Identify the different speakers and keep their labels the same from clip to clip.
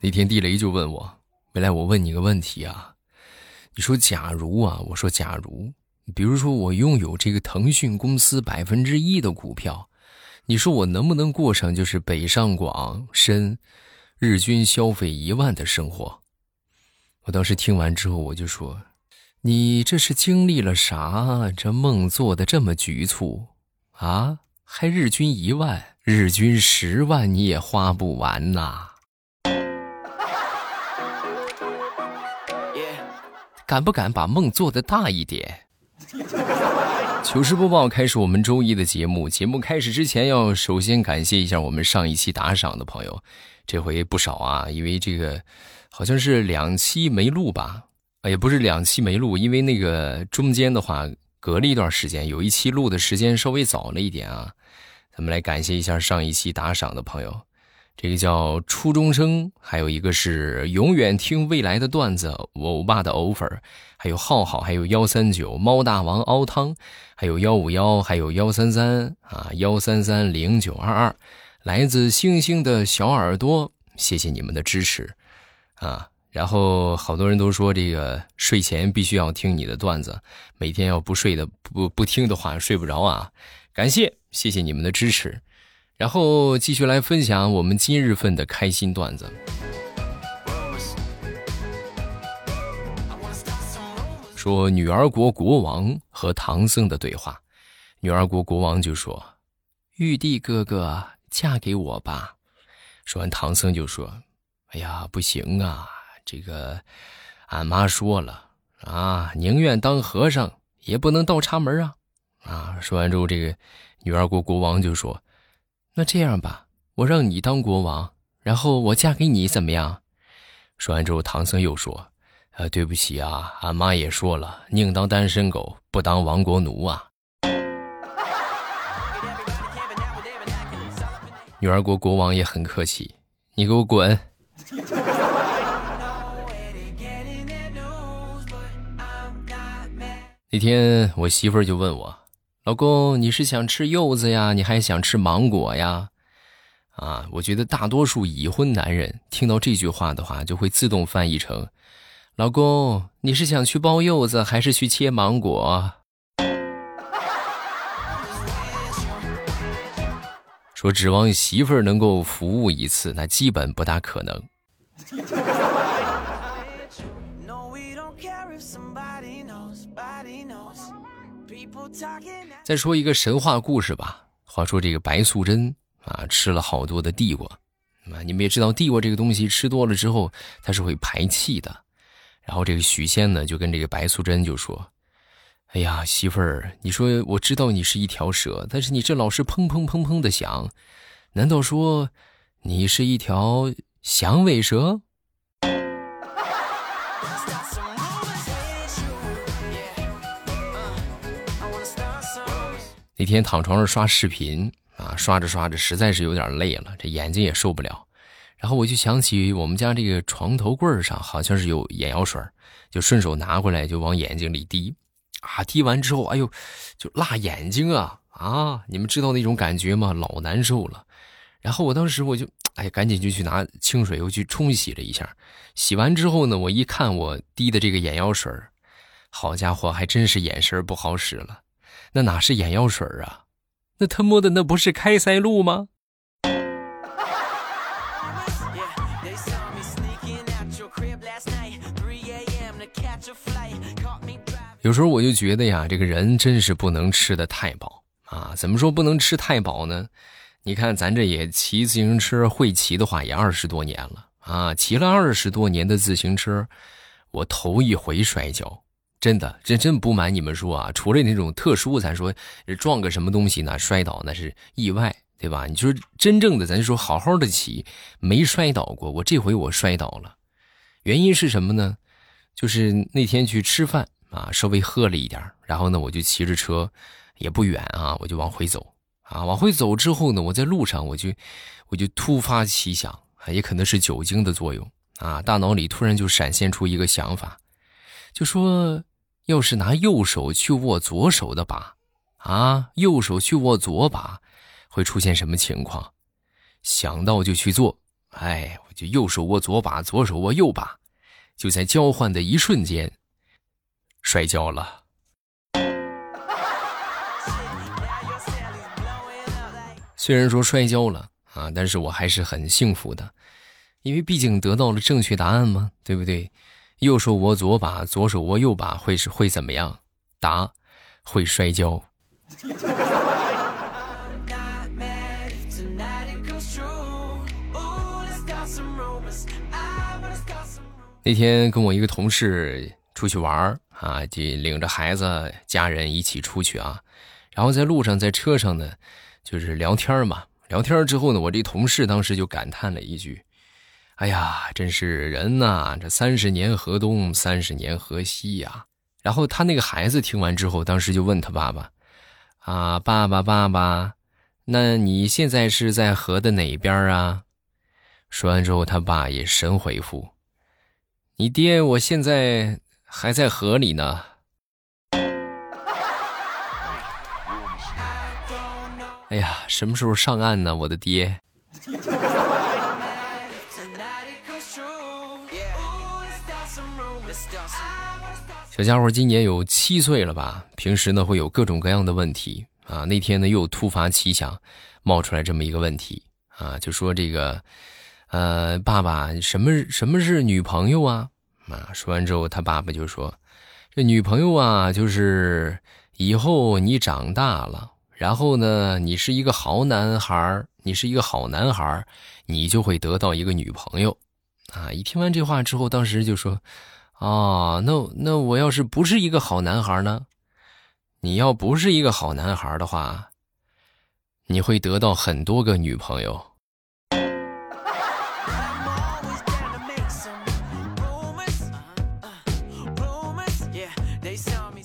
Speaker 1: 那天地雷就问我：“未来，我问你个问题啊，你说假如啊，我说假如，比如说我拥有这个腾讯公司百分之一的股票，你说我能不能过上就是北上广深，日均消费一万的生活？”我当时听完之后，我就说：“你这是经历了啥？这梦做的这么局促啊？还日均一万，日均十万你也花不完呐！”敢不敢把梦做得大一点？糗事播报开始，我们周一的节目。节目开始之前，要首先感谢一下我们上一期打赏的朋友，这回不少啊，因为这个好像是两期没录吧？啊，也不是两期没录，因为那个中间的话隔了一段时间，有一期录的时间稍微早了一点啊。咱们来感谢一下上一期打赏的朋友。这个叫初中生，还有一个是永远听未来的段子，欧巴的欧粉，还有浩浩，还有幺三九猫大王熬汤，还有幺五幺，还有幺三三啊，幺三三零九二二，来自星星的小耳朵，谢谢你们的支持啊！然后好多人都说这个睡前必须要听你的段子，每天要不睡的不不听的话睡不着啊！感谢谢谢你们的支持。然后继续来分享我们今日份的开心段子。说女儿国国王和唐僧的对话，女儿国国王就说：“玉帝哥哥，嫁给我吧。”说完，唐僧就说：“哎呀，不行啊，这个俺妈说了啊，宁愿当和尚也不能倒插门啊。”啊，说完之后，这个女儿国国王就说。那这样吧，我让你当国王，然后我嫁给你，怎么样？说完之后，唐僧又说：“呃，对不起啊，俺妈也说了，宁当单身狗，不当亡国奴啊。”女儿国国王也很客气，你给我滚！那天我媳妇就问我。老公，你是想吃柚子呀？你还想吃芒果呀？啊，我觉得大多数已婚男人听到这句话的话，就会自动翻译成：老公，你是想去剥柚子，还是去切芒果？说指望媳妇儿能够服务一次，那基本不大可能。再说一个神话故事吧。话说这个白素贞啊，吃了好多的地瓜，啊，你们也知道地瓜这个东西吃多了之后，它是会排气的。然后这个许仙呢，就跟这个白素贞就说：“哎呀，媳妇儿，你说我知道你是一条蛇，但是你这老是砰砰砰砰的响，难道说你是一条响尾蛇？”那天躺床上刷视频啊，刷着刷着实在是有点累了，这眼睛也受不了。然后我就想起我们家这个床头柜上好像是有眼药水，就顺手拿过来就往眼睛里滴，啊，滴完之后，哎呦，就辣眼睛啊啊！你们知道那种感觉吗？老难受了。然后我当时我就哎，赶紧就去拿清水又去冲洗了一下。洗完之后呢，我一看我滴的这个眼药水，好家伙，还真是眼神不好使了。那哪是眼药水啊？那他妈的那不是开塞露吗？有时候我就觉得呀，这个人真是不能吃的太饱啊！怎么说不能吃太饱呢？你看咱这也骑自行车会骑的话，也二十多年了啊，骑了二十多年的自行车，我头一回摔跤。真的，这真不瞒你们说啊，除了那种特殊，咱说撞个什么东西呢，摔倒那是意外，对吧？你说真正的，咱就说好好的骑，没摔倒过。我这回我摔倒了，原因是什么呢？就是那天去吃饭啊，稍微喝了一点，然后呢，我就骑着车，也不远啊，我就往回走啊。往回走之后呢，我在路上我就我就突发奇想啊，也可能是酒精的作用啊，大脑里突然就闪现出一个想法，就说。要是拿右手去握左手的把，啊，右手去握左把，会出现什么情况？想到就去做哎，我就右手握左把，左手握右把，就在交换的一瞬间，摔跤了。虽然说摔跤了啊，但是我还是很幸福的，因为毕竟得到了正确答案嘛，对不对？右手握左把，左手握右把，会是会怎么样？答：会摔跤。那天跟我一个同事出去玩啊，就领着孩子、家人一起出去啊。然后在路上，在车上呢，就是聊天嘛。聊天之后呢，我这同事当时就感叹了一句：“哎呀，真是人呐，这三十年河东，三十年河西呀。”然后他那个孩子听完之后，当时就问他爸爸：“啊，爸爸，爸爸，那你现在是在河的哪边啊？”说完之后，他爸也神回复。你爹，我现在还在河里呢。哎呀，什么时候上岸呢？我的爹。小家伙今年有七岁了吧？平时呢会有各种各样的问题啊。那天呢又突发奇想，冒出来这么一个问题啊，就说这个。呃，爸爸，什么什么是女朋友啊？啊，说完之后，他爸爸就说：“这女朋友啊，就是以后你长大了，然后呢，你是一个好男孩你是一个好男孩你就会得到一个女朋友。”啊，一听完这话之后，当时就说：“哦，那那我要是不是一个好男孩呢？你要不是一个好男孩的话，你会得到很多个女朋友。”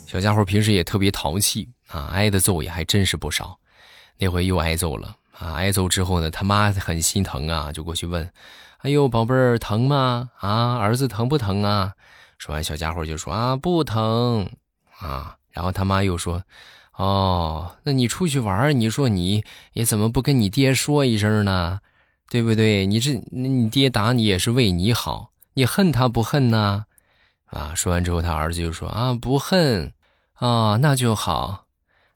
Speaker 1: 小家伙平时也特别淘气啊，挨的揍也还真是不少。那回又挨揍了啊！挨揍之后呢，他妈很心疼啊，就过去问：“哎呦，宝贝儿，疼吗？啊，儿子疼不疼啊？”说完，小家伙就说：“啊，不疼啊。”然后他妈又说：“哦，那你出去玩，你说你也怎么不跟你爹说一声呢？对不对？你这你爹打你也是为你好，你恨他不恨呢？”啊！说完之后，他儿子就说：“啊，不恨。”哦，那就好。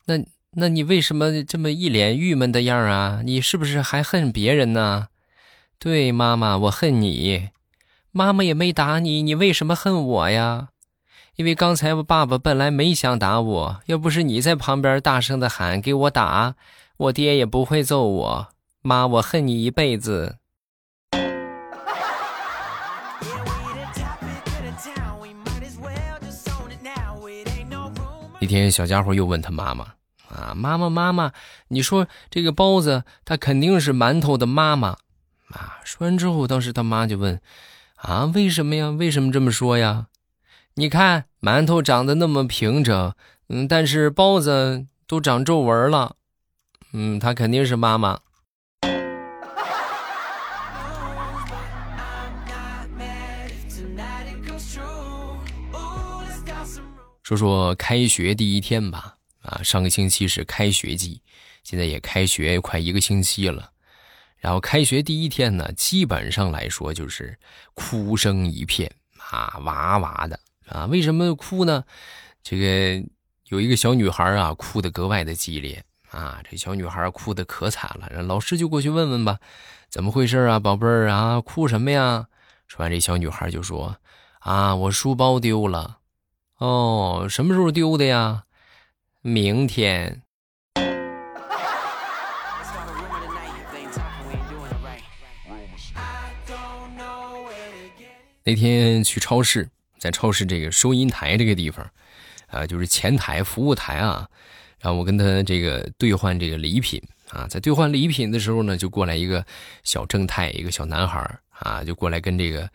Speaker 1: 那那你为什么这么一脸郁闷的样啊？你是不是还恨别人呢？对，妈妈，我恨你。妈妈也没打你，你为什么恨我呀？因为刚才我爸爸本来没想打我，要不是你在旁边大声的喊给我打，我爹也不会揍我。妈，我恨你一辈子。一天，小家伙又问他妈妈：“啊，妈妈，妈妈，你说这个包子，它肯定是馒头的妈妈。”啊，说完之后，当时他妈就问：“啊，为什么呀？为什么这么说呀？你看馒头长得那么平整，嗯，但是包子都长皱纹了，嗯，他肯定是妈妈。”说说开学第一天吧，啊，上个星期是开学季，现在也开学快一个星期了。然后开学第一天呢，基本上来说就是哭声一片啊，哇哇的啊。为什么哭呢？这个有一个小女孩啊，哭得格外的激烈啊。这小女孩哭得可惨了，老师就过去问问吧，怎么回事啊，宝贝儿啊，哭什么呀？说完，这小女孩就说：“啊，我书包丢了。”哦，什么时候丢的呀？明天。那天去超市，在超市这个收银台这个地方，啊，就是前台服务台啊，然后我跟他这个兑换这个礼品啊，在兑换礼品的时候呢，就过来一个小正太，一个小男孩啊，就过来跟这个。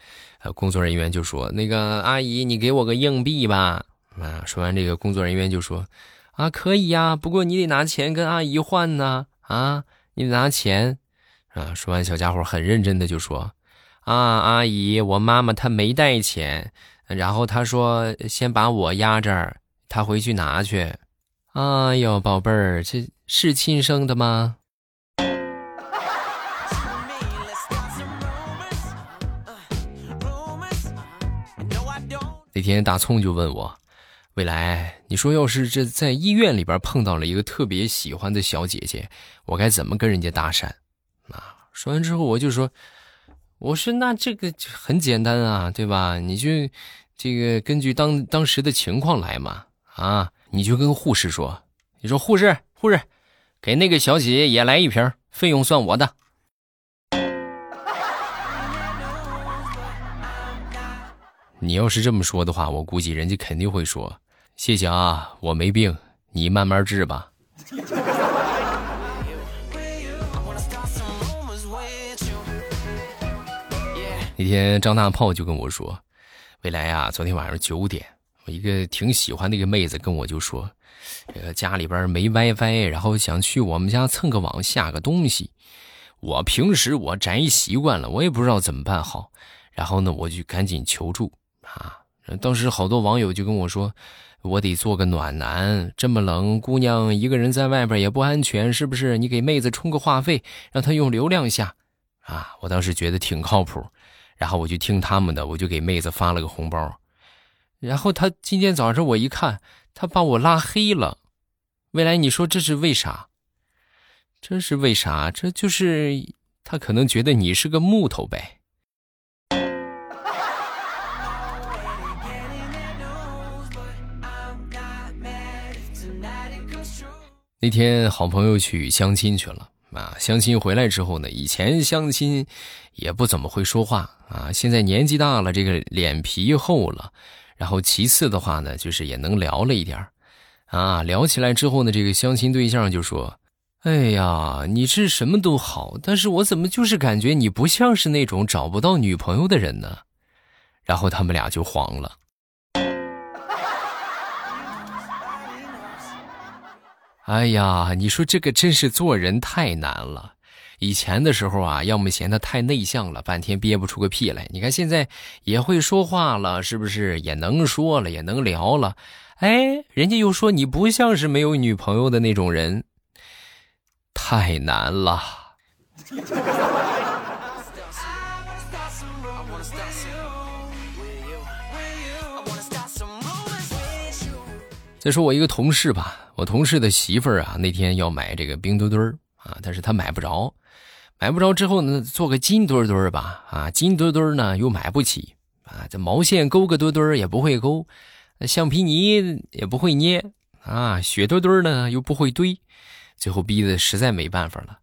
Speaker 1: 呃，工作人员就说：“那个阿姨，你给我个硬币吧。”啊，说完这个，工作人员就说：“啊，可以呀，不过你得拿钱跟阿姨换呢。啊，你得拿钱。”啊，说完，小家伙很认真的就说：“啊阿姨我妈妈她没带钱然后她说先把我压这儿她回去拿去。哎呦宝贝儿这是亲生的吗？那天大葱就问我未来你说要是这在医院里边碰到了一个特别喜欢的小姐姐我该怎么跟人家搭讪？啊说完之后我就说我说那这个很简单啊，对吧？你就这个根据当当时的情况来嘛。啊，你就跟护士说，你说护士，护士，给那个小姐姐也来一瓶，费用算我的。”你要是这么说的话，我估计人家肯定会说：“谢谢啊，我没病，你慢慢治吧。”那天张大炮就跟我说：“未来啊，昨天晚上九点，我一个挺喜欢的一个妹子跟我就说，这个家里边没 WiFi，然后想去我们家蹭个网下个东西。我平时我宅习惯了，我也不知道怎么办好。然后呢，我就赶紧求助。”啊！当时好多网友就跟我说：“我得做个暖男，这么冷，姑娘一个人在外边也不安全，是不是？你给妹子充个话费，让她用流量下。”啊！我当时觉得挺靠谱，然后我就听他们的，我就给妹子发了个红包。然后她今天早上我一看，她把我拉黑了。未来，你说这是为啥？这是为啥？这就是他可能觉得你是个木头呗。那天好朋友去相亲去了啊，相亲回来之后呢，以前相亲也不怎么会说话啊，现在年纪大了，这个脸皮厚了，然后其次的话呢，就是也能聊了一点啊，聊起来之后呢，这个相亲对象就说：“哎呀，你是什么都好，但是我怎么就是感觉你不像是那种找不到女朋友的人呢？”然后他们俩就黄了。哎呀，你说这个真是做人太难了。以前的时候啊，要么嫌他太内向了，半天憋不出个屁来。你看现在也会说话了，是不是？也能说了，也能聊了。哎，人家又说你不像是没有女朋友的那种人，太难了。再说我一个同事吧，我同事的媳妇儿啊，那天要买这个冰墩墩儿啊，但是她买不着，买不着之后呢，做个金墩墩儿吧，啊，金墩墩儿呢又买不起啊，这毛线勾个墩墩儿也不会勾，橡皮泥也不会捏啊，雪墩墩儿呢又不会堆，最后逼得实在没办法了，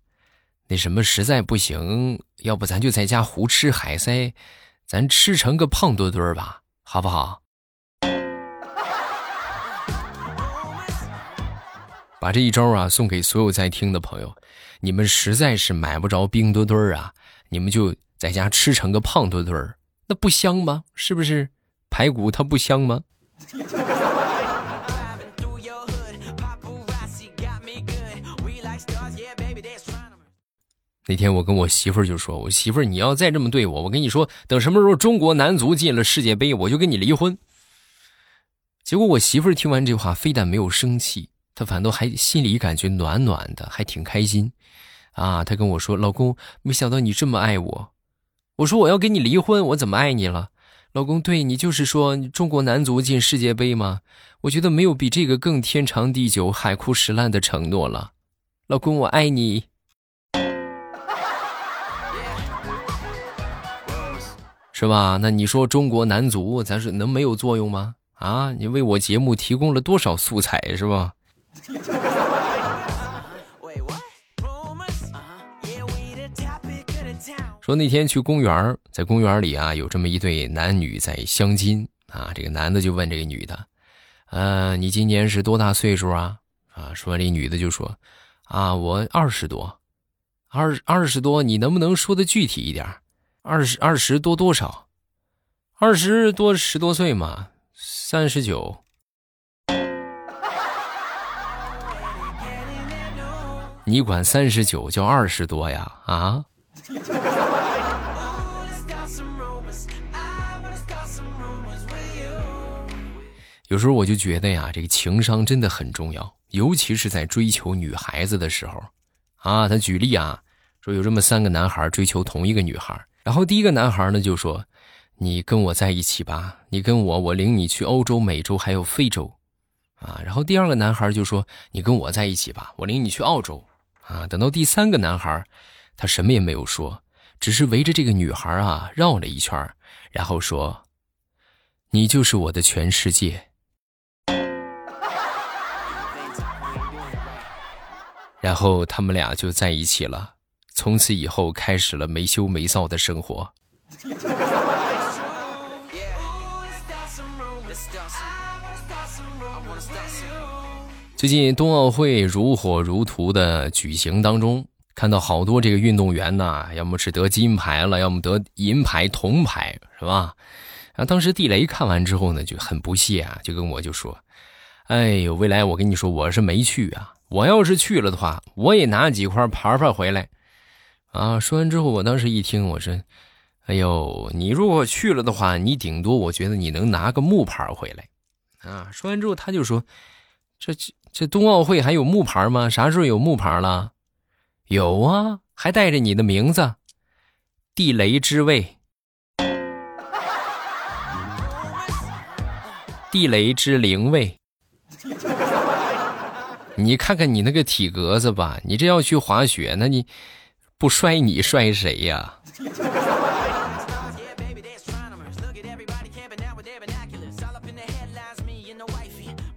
Speaker 1: 那什么实在不行，要不咱就在家胡吃海塞，咱吃成个胖墩墩儿吧，好不好？把这一招啊送给所有在听的朋友，你们实在是买不着冰墩墩啊，你们就在家吃成个胖墩墩，那不香吗？是不是？排骨它不香吗？那天我跟我媳妇儿就说：“我媳妇儿，你要再这么对我，我跟你说，等什么时候中国男足进了世界杯，我就跟你离婚。”结果我媳妇儿听完这话，非但没有生气。他反倒还心里感觉暖暖的，还挺开心，啊！他跟我说：“老公，没想到你这么爱我。”我说：“我要跟你离婚，我怎么爱你了？”老公，对你就是说中国男足进世界杯吗？我觉得没有比这个更天长地久、海枯石烂的承诺了。老公，我爱你，是吧？那你说中国男足，咱是能没有作用吗？啊，你为我节目提供了多少素材，是吧？说那天去公园，在公园里啊，有这么一对男女在相亲啊。这个男的就问这个女的：“呃，你今年是多大岁数啊？”啊，说这女的就说：“啊，我二十多，二二十多，你能不能说的具体一点？二十二十多多少？二十多十多岁嘛，三十九。”你管三十九叫二十多呀？啊！有时候我就觉得呀，这个情商真的很重要，尤其是在追求女孩子的时候。啊，他举例啊，说有这么三个男孩追求同一个女孩，然后第一个男孩呢就说：“你跟我在一起吧，你跟我，我领你去欧洲、美洲还有非洲，啊。然后第二个男孩就说：“你跟我在一起吧，我领你去澳洲。”啊，等到第三个男孩，他什么也没有说，只是围着这个女孩啊绕了一圈，然后说：“你就是我的全世界。”然后他们俩就在一起了，从此以后开始了没羞没臊的生活。最近冬奥会如火如荼的举行当中，看到好多这个运动员呐，要么是得金牌了，要么得银牌、铜牌，是吧？啊，当时地雷看完之后呢，就很不屑啊，就跟我就说：“哎呦，未来我跟你说，我是没去啊。我要是去了的话，我也拿几块牌牌回来。”啊，说完之后，我当时一听，我说：“哎呦，你如果去了的话，你顶多我觉得你能拿个木牌回来。”啊，说完之后，他就说：“这这。”冬奥会还有木牌吗？啥时候有木牌了？有啊，还带着你的名字，地雷之位，地雷之灵位。你看看你那个体格子吧，你这要去滑雪，那你不摔你摔谁呀？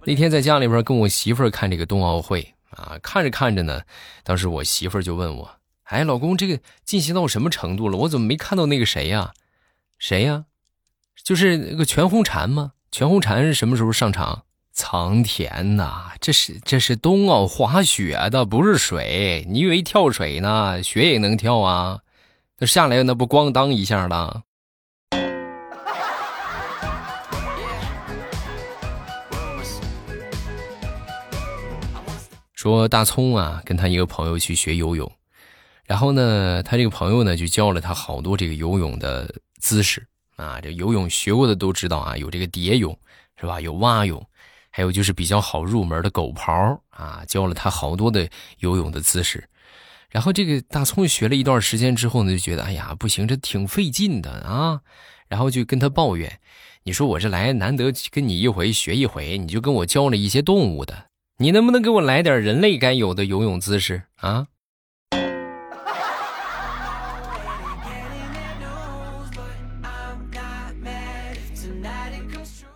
Speaker 1: 那天在家里边跟我媳妇儿看这个冬奥会啊，看着看着呢，当时我媳妇儿就问我：“哎，老公，这个进行到什么程度了？我怎么没看到那个谁呀？谁呀？就是那个全红婵吗？全红婵是什么时候上场？苍天呐，这是这是冬奥滑雪的，不是水。你以为跳水呢？雪也能跳啊？那下来那不咣当一下了？”说大葱啊，跟他一个朋友去学游泳，然后呢，他这个朋友呢就教了他好多这个游泳的姿势啊。这游泳学过的都知道啊，有这个蝶泳是吧？有蛙泳，还有就是比较好入门的狗刨啊，教了他好多的游泳的姿势。然后这个大葱学了一段时间之后呢，就觉得哎呀不行，这挺费劲的啊。然后就跟他抱怨：“你说我这来难得跟你一回学一回，你就跟我教了一些动物的。”你能不能给我来点人类该有的游泳姿势啊？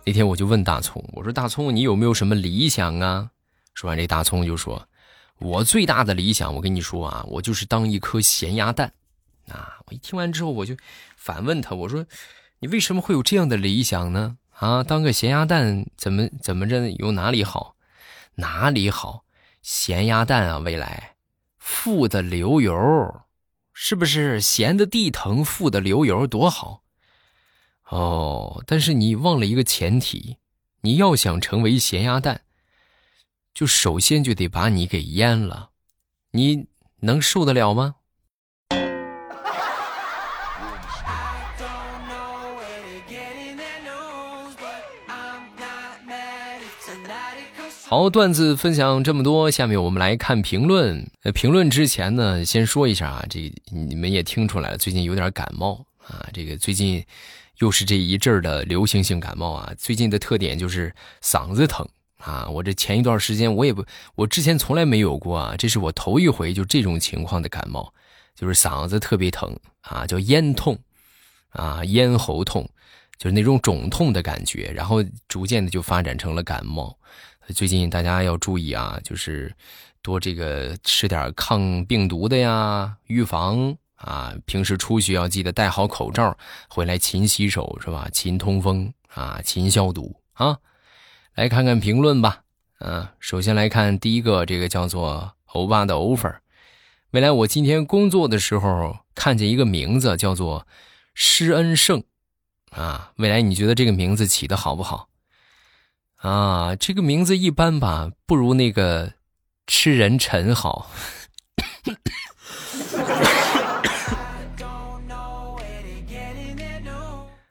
Speaker 1: 那天我就问大葱，我说大葱，你有没有什么理想啊？说完这大葱就说，我最大的理想，我跟你说啊，我就是当一颗咸鸭蛋。啊！我一听完之后，我就反问他，我说，你为什么会有这样的理想呢？啊，当个咸鸭蛋怎么怎么着有哪里好？哪里好？咸鸭蛋啊，未来，富的流油，是不是？咸的地疼，富的流油，多好！哦，但是你忘了一个前提，你要想成为咸鸭蛋，就首先就得把你给腌了，你能受得了吗？好，段子分享这么多，下面我们来看评论。呃，评论之前呢，先说一下啊，这你们也听出来了，最近有点感冒啊。这个最近又是这一阵儿的流行性感冒啊。最近的特点就是嗓子疼啊。我这前一段时间我也不，我之前从来没有过啊，这是我头一回就这种情况的感冒，就是嗓子特别疼啊，叫咽痛啊，咽喉痛，就是那种肿痛的感觉，然后逐渐的就发展成了感冒。最近大家要注意啊，就是多这个吃点抗病毒的呀，预防啊。平时出去要记得戴好口罩，回来勤洗手是吧？勤通风啊，勤消毒啊。来看看评论吧，嗯，首先来看第一个，这个叫做欧巴的 offer。未来我今天工作的时候看见一个名字叫做施恩胜啊，未来你觉得这个名字起的好不好？啊，这个名字一般吧，不如那个吃人陈好。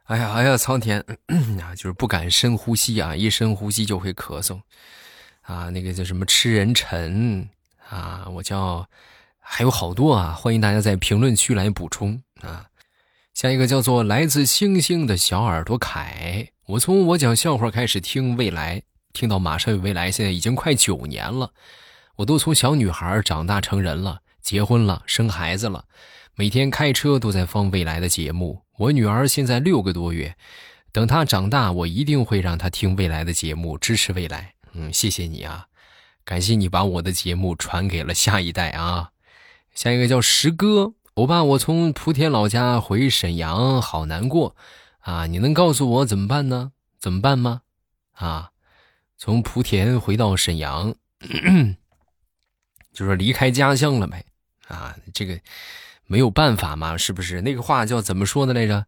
Speaker 1: 哎呀哎呀，苍天啊，就是不敢深呼吸啊，一深呼吸就会咳嗽。啊，那个叫什么吃人陈啊，我叫还有好多啊，欢迎大家在评论区来补充啊。下一个叫做来自星星的小耳朵凯，我从我讲笑话开始听未来，听到马上有未来，现在已经快九年了。我都从小女孩长大成人了，结婚了，生孩子了，每天开车都在放未来的节目。我女儿现在六个多月，等她长大，我一定会让她听未来的节目，支持未来。嗯，谢谢你啊，感谢你把我的节目传给了下一代啊。下一个叫石哥。欧巴，我从莆田老家回沈阳，好难过，啊！你能告诉我怎么办呢？怎么办吗？啊，从莆田回到沈阳，就是离开家乡了呗。啊，这个没有办法嘛，是不是？那个话叫怎么说的来着？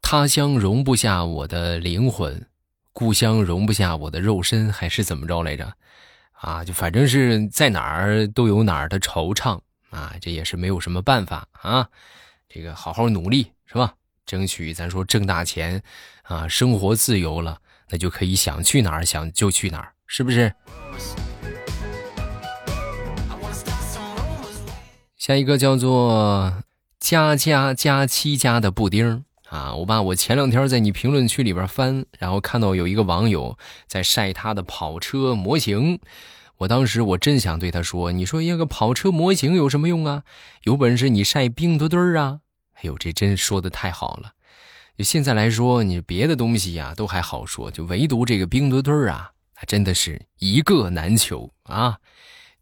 Speaker 1: 他乡容不下我的灵魂，故乡容不下我的肉身，还是怎么着来着？啊，就反正是在哪儿都有哪儿的惆怅。啊，这也是没有什么办法啊，这个好好努力是吧？争取咱说挣大钱，啊，生活自由了，那就可以想去哪儿想就去哪儿，是不是？下一个叫做加加加七加的布丁啊，我爸我前两天在你评论区里边翻，然后看到有一个网友在晒他的跑车模型。我当时我真想对他说：“你说一个跑车模型有什么用啊？有本事你晒冰墩墩啊！”哎呦，这真说的太好了。就现在来说，你别的东西呀都还好说，就唯独这个冰墩墩啊，真的是一个难求啊！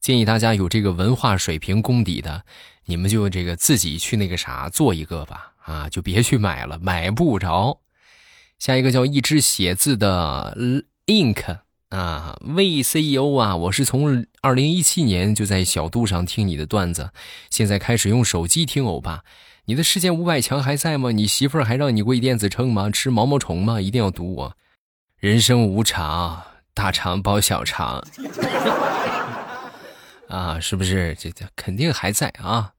Speaker 1: 建议大家有这个文化水平功底的，你们就这个自己去那个啥做一个吧啊，就别去买了，买不着。下一个叫一只写字的 ink。啊，魏 CEO 啊，我是从二零一七年就在小度上听你的段子，现在开始用手机听欧巴。你的世界五百强还在吗？你媳妇儿还让你跪电子秤吗？吃毛毛虫吗？一定要读我。人生无常，大肠包小肠。啊，是不是？这这肯定还在啊。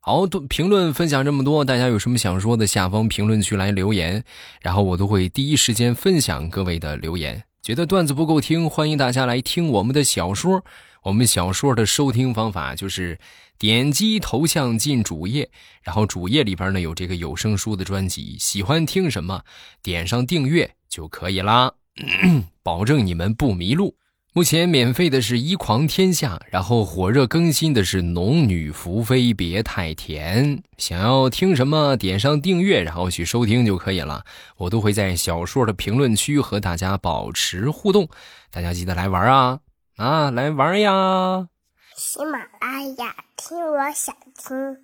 Speaker 1: 好多评论分享这么多，大家有什么想说的，下方评论区来留言，然后我都会第一时间分享各位的留言。觉得段子不够听，欢迎大家来听我们的小说。我们小说的收听方法就是点击头像进主页，然后主页里边呢有这个有声书的专辑，喜欢听什么，点上订阅就可以啦，保证你们不迷路。目前免费的是一狂天下，然后火热更新的是农女福妃别太甜。想要听什么，点上订阅，然后去收听就可以了。我都会在小说的评论区和大家保持互动，大家记得来玩啊啊，来玩呀！
Speaker 2: 喜马拉雅听，我想听。